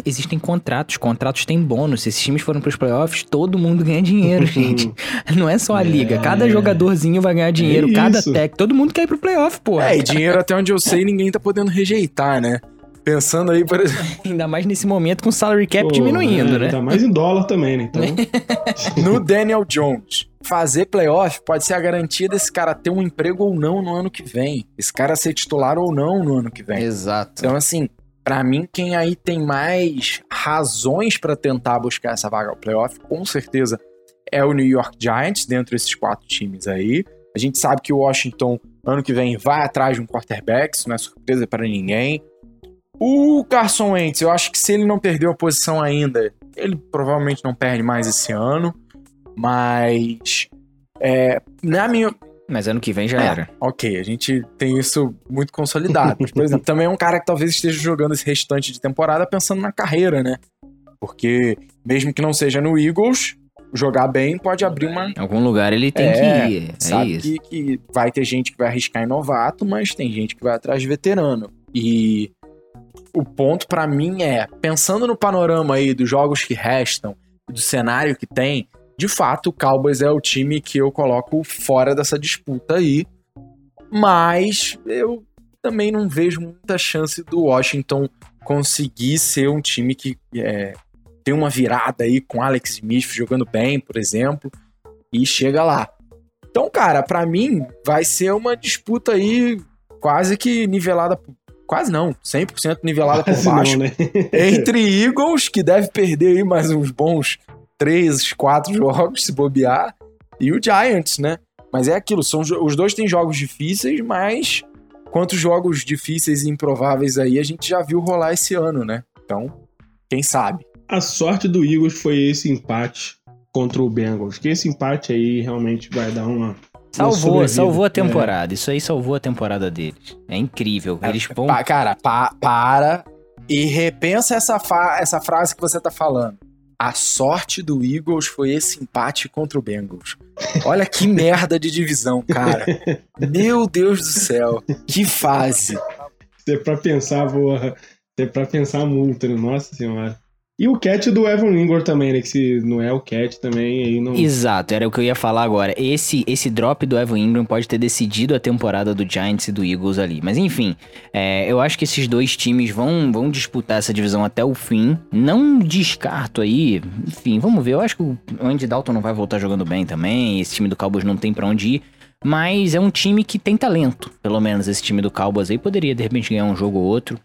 Existem contratos, contratos têm bônus. Se esses times forem pros playoffs, todo mundo ganha dinheiro, gente. Não é só a liga. Cada É. jogadorzinho vai ganhar dinheiro, É cada tech. Todo mundo quer ir pro playoff, pô. É, e dinheiro até onde eu sei, ninguém tá podendo rejeitar, né? Pensando aí, por exemplo, Ainda mais nesse momento com o salary cap Pô, diminuindo, é, né? Ainda mais em dólar também, né? Então, no Daniel Jones. Fazer playoff pode ser a garantia desse cara ter um emprego ou não no ano que vem. Esse cara ser titular ou não no ano que vem. Exato. Então, assim, pra mim, quem aí tem mais razões pra tentar buscar essa vaga ao playoff, com certeza, é o New York Giants, dentro desses quatro times aí. A gente sabe que o Washington, ano que vem, vai atrás de um quarterback, isso não é surpresa pra ninguém. O Carson Wentz, eu acho que se ele não perdeu a posição ainda, ele provavelmente não perde mais esse ano. Mas, é, na minha, Mas ano que vem já É. era. Ok, a gente tem isso muito consolidado. Mas, por exemplo, também é um cara que talvez esteja jogando esse restante de temporada pensando na carreira, né? Porque, mesmo que não seja no Eagles, jogar bem pode abrir uma. Em algum lugar ele tem É, que ir. É Sabe isso. que, que vai ter gente que vai arriscar em novato, mas tem gente que vai atrás de veterano. E o ponto pra mim é, pensando no panorama aí dos jogos que restam, do cenário que tem, de fato o Cowboys é o time que eu coloco fora dessa disputa aí. Mas eu também não vejo muita chance do Washington conseguir ser um time que é, tem uma virada aí com Alex Smith jogando bem, por exemplo, e chega lá. Então, cara, pra mim vai ser uma disputa aí quase que nivelada, quase não, 100% nivelada por quase baixo, não, né? entre Eagles, que deve perder aí mais uns bons 3, 4 jogos se bobear, e o Giants, né? Mas é aquilo, são, os dois têm jogos difíceis, mas quantos jogos difíceis e improváveis aí a gente já viu rolar esse ano, né? Então, quem sabe? A sorte do Eagles foi esse empate contra o Bengals. Que esse empate aí realmente vai dar uma. Salvou, salvou a É. temporada. Isso aí salvou a temporada deles. É incrível. Eles vão. Pa- cara, pa- para e repensa essa, fa- essa frase que você tá falando. A sorte do Eagles foi esse empate contra o Bengals. Olha que merda de divisão, cara. Meu Deus do céu. Que fase. Se é pra pensar, porra. Se é pra pensar muito, né? Nossa senhora. E o catch do Evan Ingram também, né? Que se não é o catch também, aí não. Exato, era o que eu ia falar agora. Esse, esse drop do Evan Ingram pode ter decidido a temporada do Giants e do Eagles ali. Mas enfim, é, eu acho que esses dois times vão, vão disputar essa divisão até o fim. Não descarto aí. Enfim, vamos ver. Eu acho que o Andy Dalton não vai voltar jogando bem também. Esse time do Cowboys não tem pra onde ir. Mas é um time que tem talento. Pelo menos esse time do Cowboys aí poderia de repente ganhar um jogo ou outro.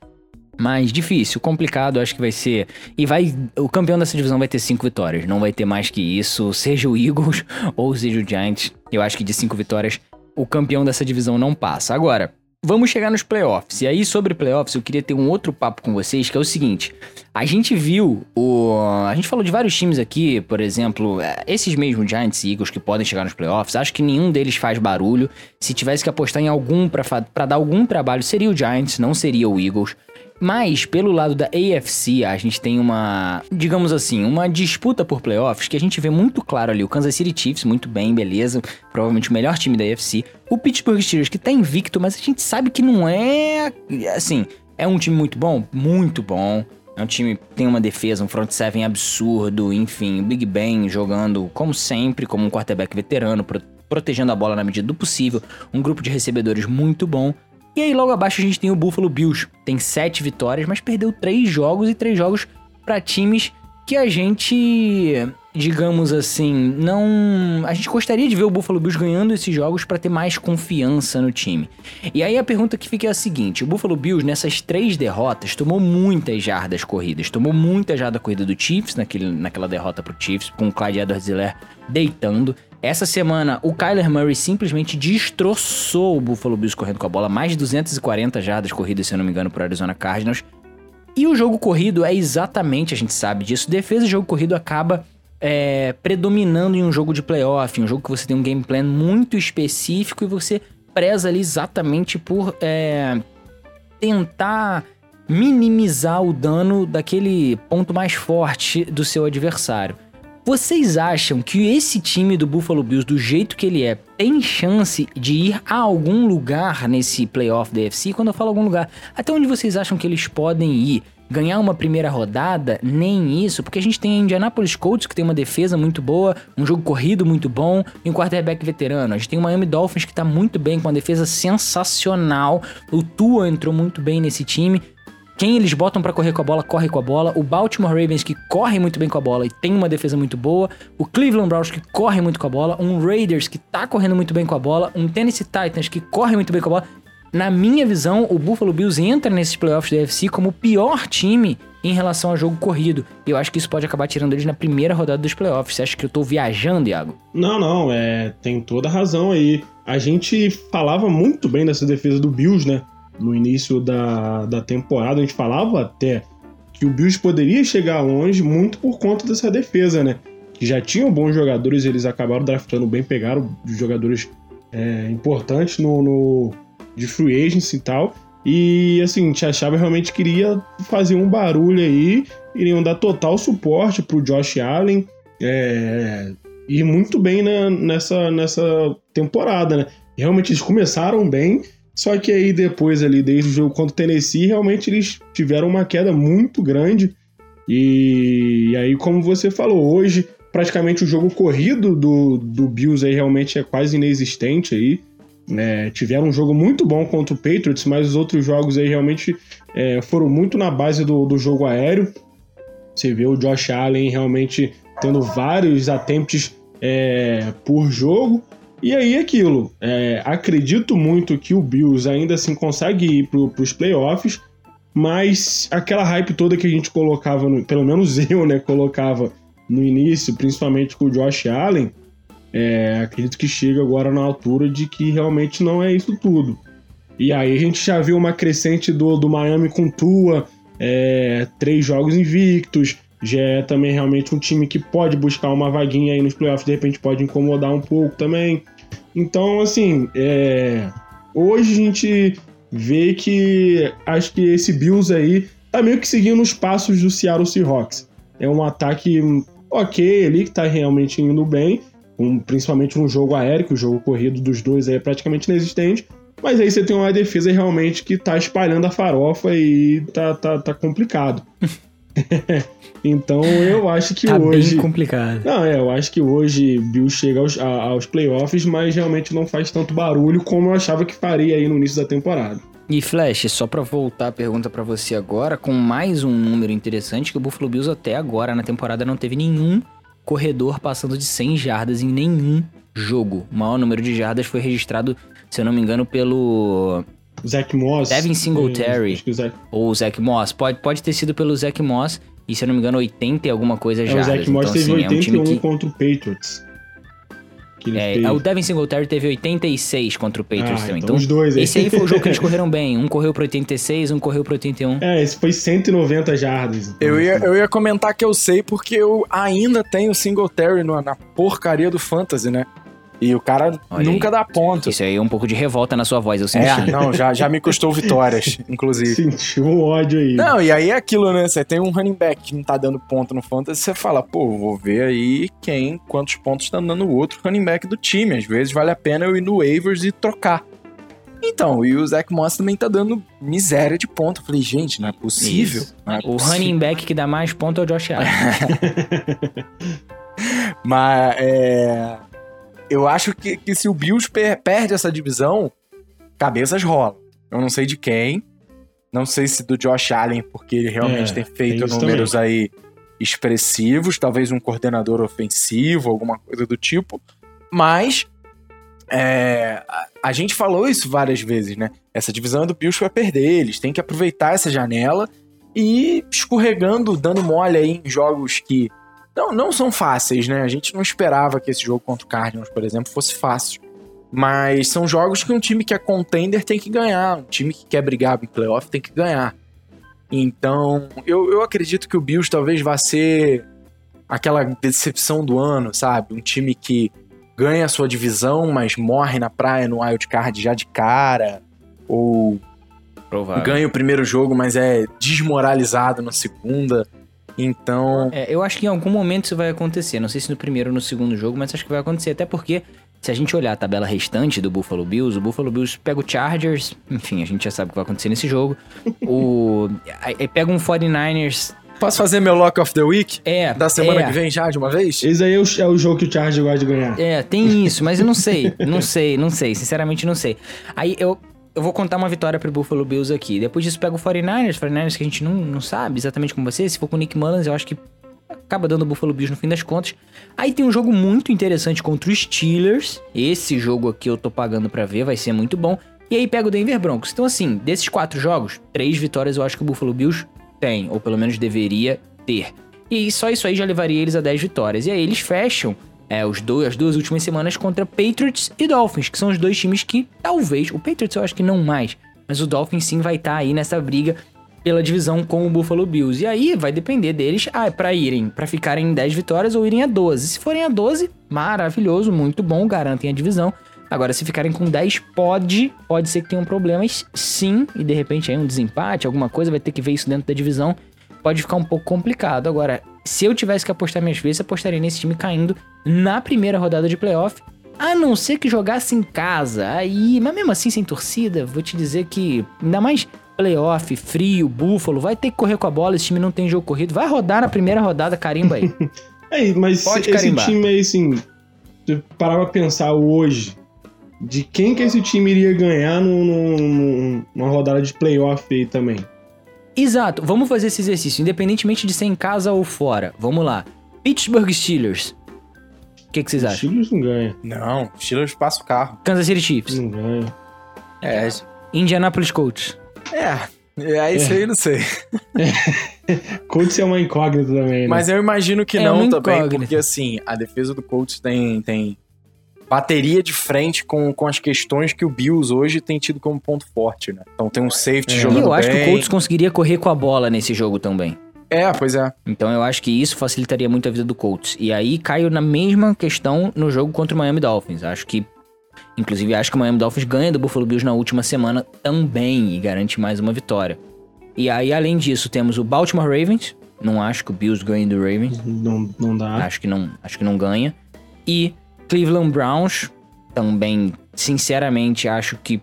Mas difícil, complicado, acho que vai ser. E vai. O campeão dessa divisão vai ter cinco vitórias. Não vai ter mais que isso. Seja o Eagles ou seja o Giants. Eu acho que de cinco vitórias, o campeão dessa divisão não passa. Agora, vamos chegar nos playoffs. E aí, sobre playoffs, eu queria ter um outro papo com vocês, que é o seguinte. A gente viu o. A gente falou de vários times aqui, por exemplo, eh, esses mesmos Giants e Eagles que podem chegar nos playoffs. Acho que nenhum deles faz barulho. Se tivesse que apostar em algum pra dar algum trabalho, seria o Giants, não seria o Eagles. Mas, pelo lado da AFC, a gente tem uma, digamos assim, uma disputa por playoffs que a gente vê muito claro ali. O Kansas City Chiefs, muito bem, beleza. Provavelmente o melhor time da AFC. O Pittsburgh Steelers, que tá invicto, mas a gente sabe que não é. Assim, é um time muito bom? Muito bom. É um time tem uma defesa, um front seven absurdo, enfim, o Big Ben jogando como sempre, como um quarterback veterano, pro- protegendo a bola na medida do possível, um grupo de recebedores muito bom. E aí logo abaixo a gente tem o Buffalo Bills, tem sete vitórias, mas perdeu três jogos e três jogos pra times que a gente, digamos assim, não, a gente gostaria de ver o Buffalo Bills ganhando esses jogos pra ter mais confiança no time. E aí a pergunta que fica é a seguinte: o Buffalo Bills nessas três derrotas tomou muitas jardas corridas, tomou muita jarda corrida do Chiefs naquele, naquela derrota pro Chiefs com o Clyde Edwards-Helaire deitando. Essa semana, o Kyler Murray simplesmente destroçou o Buffalo Bills correndo com a bola, mais de 240 jardas corridas, se eu não me engano, pro Arizona Cardinals. E o jogo corrido é exatamente, a gente sabe disso, defesa e jogo corrido acaba é, predominando em um jogo de playoff, um jogo que você tem um game plan muito específico e você preza ali exatamente por é, tentar minimizar o dano daquele ponto mais forte do seu adversário. Vocês acham que esse time do Buffalo Bills, do jeito que ele é, tem chance de ir a algum lugar nesse playoff da UFC? Quando eu falo algum lugar, até onde vocês acham que eles podem ir? Ganhar uma primeira rodada? Nem isso, porque a gente tem a Indianapolis Colts, que tem uma defesa muito boa, um jogo corrido muito bom e um quarterback veterano. A gente tem o Miami Dolphins, que tá muito bem, com uma defesa sensacional. O Tua entrou muito bem nesse time. Quem eles botam para correr com a bola, corre com a bola. O Baltimore Ravens, que corre muito bem com a bola e tem uma defesa muito boa. O Cleveland Browns, que corre muito com a bola. Um Raiders, que tá correndo muito bem com a bola. Um Tennessee Titans, que corre muito bem com a bola. Na minha visão, o Buffalo Bills entra nesses playoffs da UFC como o pior time em relação ao jogo corrido. E eu acho que isso pode acabar tirando eles na primeira rodada dos playoffs. Você acha que eu tô viajando, Iago? Não, não, é, tem toda a razão aí. A gente falava muito bem dessa defesa do Bills, né? No início da, da temporada, a gente falava até que o Bills poderia chegar longe muito por conta dessa defesa, né? Que já tinham bons jogadores, eles acabaram draftando bem, pegaram jogadores é, importantes no, no, de free agency e tal. E assim, a gente achava realmente que iria fazer um barulho aí, iriam dar total suporte pro Josh Allen. É, e muito bem né, nessa, nessa temporada, né? Realmente eles começaram bem, só que aí depois ali, desde o jogo contra o Tennessee, realmente eles tiveram uma queda muito grande. E, aí, como você falou, hoje praticamente o jogo corrido do, do Bills aí realmente é quase inexistente aí. É, tiveram um jogo muito bom contra o Patriots, mas os outros jogos aí realmente é, foram muito na base do, do jogo aéreo. Você vê o Josh Allen realmente tendo vários attempts é, por jogo. E aí, aquilo. É, acredito muito que o Bills ainda assim consegue ir para os playoffs, mas aquela hype toda que a gente colocava, no, pelo menos eu, né, colocava no início, principalmente com o Josh Allen, é, acredito que chega agora na altura de que realmente não é isso tudo. E aí a gente já viu uma crescente do, do Miami com Tua, é, três jogos invictos, já é também realmente um time que pode buscar uma vaguinha aí nos playoffs, de repente pode incomodar um pouco também. Então, assim, é... hoje a gente vê que acho que esse Bills aí tá meio que seguindo os passos do Seattle Seahawks. É um ataque ok ali, que tá realmente indo bem, um, principalmente no jogo aéreo, que o jogo corrido dos dois aí é praticamente inexistente. Mas aí você tem uma defesa realmente que tá espalhando a farofa e tá, tá, tá complicado. então eu acho que tá hoje. Bem complicado. Não, é, eu acho que hoje Bill chega aos, aos playoffs, mas realmente não faz tanto barulho como eu achava que faria aí no início da temporada. E Flash, só para voltar a pergunta para você agora, com mais um número interessante, que o Buffalo Bills até agora na temporada não teve nenhum corredor passando de 100 jardas em nenhum jogo. O maior número de jardas foi registrado, se eu não me engano, pelo Zach Moss. Devin Singletary. Zach... Ou Zach Moss. Pode, pode ter sido pelo Zach Moss. E se eu não me engano, 80 e alguma coisa já. É, o Zach Moss então, teve assim, 81 é um que... contra o Patriots. É, é, o Devin Singletary teve 86 contra o Patriots ah, também. Então, então, os dois aí. Esse aí foi o jogo que eles correram bem. Um correu pro 86, um correu pro 81. É, esse foi 190 jardas. Então, eu, ia, eu ia comentar que eu sei porque eu ainda tenho o Singletary na porcaria do Fantasy, né? E o cara Olha nunca aí. dá ponto. Isso aí é um pouco de revolta na sua voz, eu senti. É, não, já, já me custou vitórias, inclusive. Sentiu um ódio aí. Não, e aí é aquilo, né? Você tem um running back que não tá dando ponto no fantasy, você fala, pô, vou ver aí quem, quantos pontos tá dando o outro running back do time. Às vezes vale a pena eu ir no waivers e trocar. Então, e o Zach Moss também tá dando miséria de ponto. Eu falei, gente, não é possível. Não é o possível. running back que dá mais ponto é o Josh Allen. Mas, é eu acho que, que se o Bills per perde essa divisão, cabeças rolam. Eu não sei de quem. Não sei se do Josh Allen, porque ele realmente é, tem feito tem números também. aí expressivos, talvez um coordenador ofensivo, alguma coisa do tipo. Mas é, a, a, gente falou isso várias vezes, né? Essa divisão é do Bills vai perder. Eles têm que aproveitar essa janela e escorregando, dando mole aí em jogos que não, não são fáceis, né? A gente não esperava que esse jogo contra o Cardinals, por exemplo, fosse fácil. Mas são jogos que um time que é contender tem que ganhar. Um time que quer brigar em playoff tem que ganhar. Então, eu, eu acredito que o Bills talvez vá ser aquela decepção do ano, sabe? Um time que ganha a sua divisão, mas morre na praia no wild card já de cara. Ou Provável. ganha o primeiro jogo, mas é desmoralizado na segunda. Então, É, eu acho que em algum momento isso vai acontecer. Não sei se no primeiro ou no segundo jogo, mas acho que vai acontecer. Até porque, se a gente olhar a tabela restante do Buffalo Bills, o Buffalo Bills pega o Chargers. Enfim, a gente já sabe o que vai acontecer nesse jogo. o. aí- pega um 49ers. posso fazer meu Lock of the Week? É. Da semana é, que vem já, de uma vez? Esse aí é o, é o jogo que o Charger gosta de ganhar. É, tem isso, mas eu não sei. Não sei, não sei. Sinceramente, não sei. Aí eu. Eu vou contar uma vitória pro Buffalo Bills aqui. Depois disso, pega o 49ers. 49ers que a gente não, não sabe exatamente como você. Se for com o Nick Mullins, eu acho que acaba dando o Buffalo Bills no fim das contas. Aí tem um jogo muito interessante contra os Steelers. Esse jogo aqui eu tô pagando pra ver, vai ser muito bom. E aí pega o Denver Broncos. Então, assim, desses quatro jogos, três vitórias eu acho que o Buffalo Bills tem, ou pelo menos deveria ter. E só isso aí já levaria eles a 10 vitórias. E aí eles fecham é, os dois, as duas últimas semanas contra Patriots e Dolphins, que são os dois times que talvez. O Patriots eu acho que não mais, mas o Dolphins sim vai estar aí nessa briga pela divisão com o Buffalo Bills. E aí vai depender deles ah, para irem, para ficarem em 10 vitórias ou irem a 12. Se forem a 12, maravilhoso, muito bom, garantem a divisão. Agora, se ficarem com 10, pode, pode ser que tenham problemas, sim, e de repente aí um desempate, alguma coisa, vai ter que ver isso dentro da divisão. Pode ficar um pouco complicado. Agora, se eu tivesse que apostar minhas vezes, apostaria nesse time caindo na primeira rodada de playoff. A não ser que jogasse em casa. Aí, mas mesmo assim, sem torcida, vou te dizer que ainda mais playoff, frio, búfalo, vai ter que correr com a bola. Esse time não tem jogo corrido. Vai rodar na primeira rodada, carimba aí. É, mas Pode esse carimbar. time aí, assim, se parar pra pensar hoje, de quem que esse time iria ganhar num- num- numa rodada de playoff aí também? Exato, vamos fazer esse exercício, independentemente de ser em casa ou fora. Vamos lá. Pittsburgh Steelers. O que, que vocês acham? Steelers não ganha, Não, Steelers passa o carro. Kansas City Chiefs. não ganha. É, Indianapolis Colts. é. É isso aí, não sei. Colts é uma incógnita também, né? Mas eu imagino que É não também, incógnita. porque assim, a defesa do Colts tem, tem bateria de frente com, com as questões que o Bills hoje tem tido como ponto forte, né? Então tem um safety É. E jogando eu acho que o bem. Colts conseguiria correr com a bola nesse jogo também. É, pois é. Então eu acho que isso facilitaria muito a vida do Colts. E aí caio na mesma questão no jogo contra o Miami Dolphins. Acho que. Inclusive, acho que o Miami Dolphins ganha do Buffalo Bills na última semana também e garante mais uma vitória. E aí, além disso, temos o Baltimore Ravens. Não acho que o Bills ganhe do Ravens. Não, não dá. Acho que não, acho que não ganha. E Cleveland Browns também, sinceramente, acho que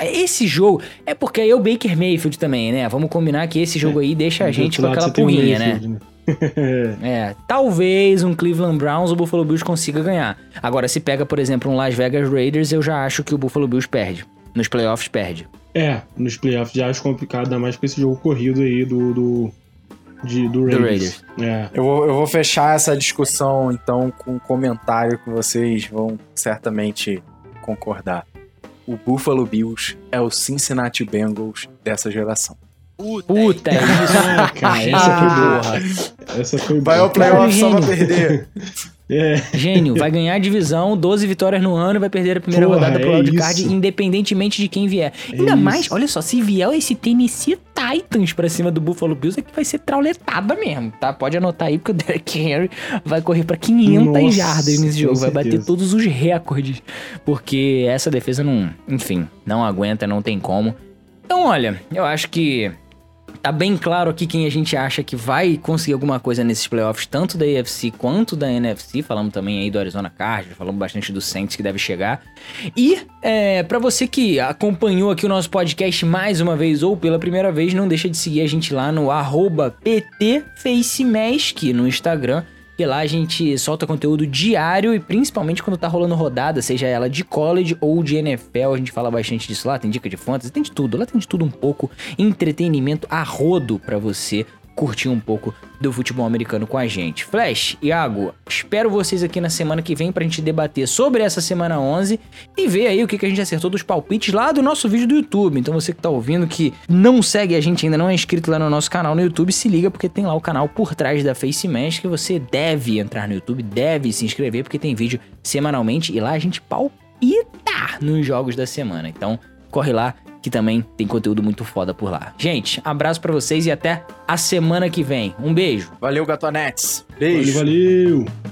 esse jogo é porque aí é o Baker Mayfield também, né? Vamos combinar que esse jogo aí deixa a gente com aquela pulguinha, né? Né? É, talvez um Cleveland Browns ou Buffalo Bills consiga ganhar. Agora, se pega, por exemplo, um Las Vegas Raiders, eu já acho que o Buffalo Bills perde. Nos playoffs perde. É, nos playoffs já acho complicado, ainda mais com esse jogo corrido aí do. do, de- do Raiders. É. Eu vou, eu vou fechar essa discussão, então, com um comentário que vocês vão certamente concordar. O Buffalo Bills é o Cincinnati Bengals dessa geração. Puta, é isso. Ah, cara, essa foi boa. Essa foi Vai boa. ao playoff só pra perder. É, Gênio, vai ganhar a divisão, 12 vitórias no ano e vai perder a primeira Porra, rodada pro é wildcard, independentemente de quem vier. É Ainda mais, olha só, se vier esse Tennessee Titans pra cima do Buffalo Bills, é que vai ser trauletada mesmo, tá? Pode anotar aí, porque o Derek Henry vai correr pra 500 Nossa, jardas nesse jogo, vai bater certeza. todos os recordes, porque essa defesa não, enfim, não aguenta, não tem como. Então, olha, eu acho que Tá bem claro aqui quem a gente acha que vai conseguir alguma coisa nesses playoffs, tanto da AFC quanto da NFC. Falamos também aí do Arizona Cardinals, falamos bastante do Saints que deve chegar. E é, para você que acompanhou aqui o nosso podcast mais uma vez ou pela primeira vez, não deixa de seguir a gente lá no arroba PTFacemask no Instagram. Que lá a gente solta conteúdo diário e principalmente quando tá rolando rodada, seja ela de college ou de NFL, a gente fala bastante disso lá, tem dica de fantasy, tem de tudo, lá tem de tudo um pouco, entretenimento a rodo pra você curtir um pouco do futebol americano com a gente. Flash, Iago, espero vocês aqui na semana que vem pra gente debater sobre essa semana 11 e ver aí o que, que a gente acertou dos palpites lá do nosso vídeo do YouTube. Então você que tá ouvindo que não segue a gente ainda, não é inscrito lá no nosso canal no YouTube, se liga porque tem lá o canal por trás da Face Mesh que você deve entrar no YouTube, deve se inscrever porque tem vídeo semanalmente e lá a gente palpita nos jogos da semana. Então corre lá que também tem conteúdo muito foda por lá. Gente, abraço pra vocês e até a semana que vem. Um beijo. Valeu, Gatonetes. Beijo. valeu, valeu.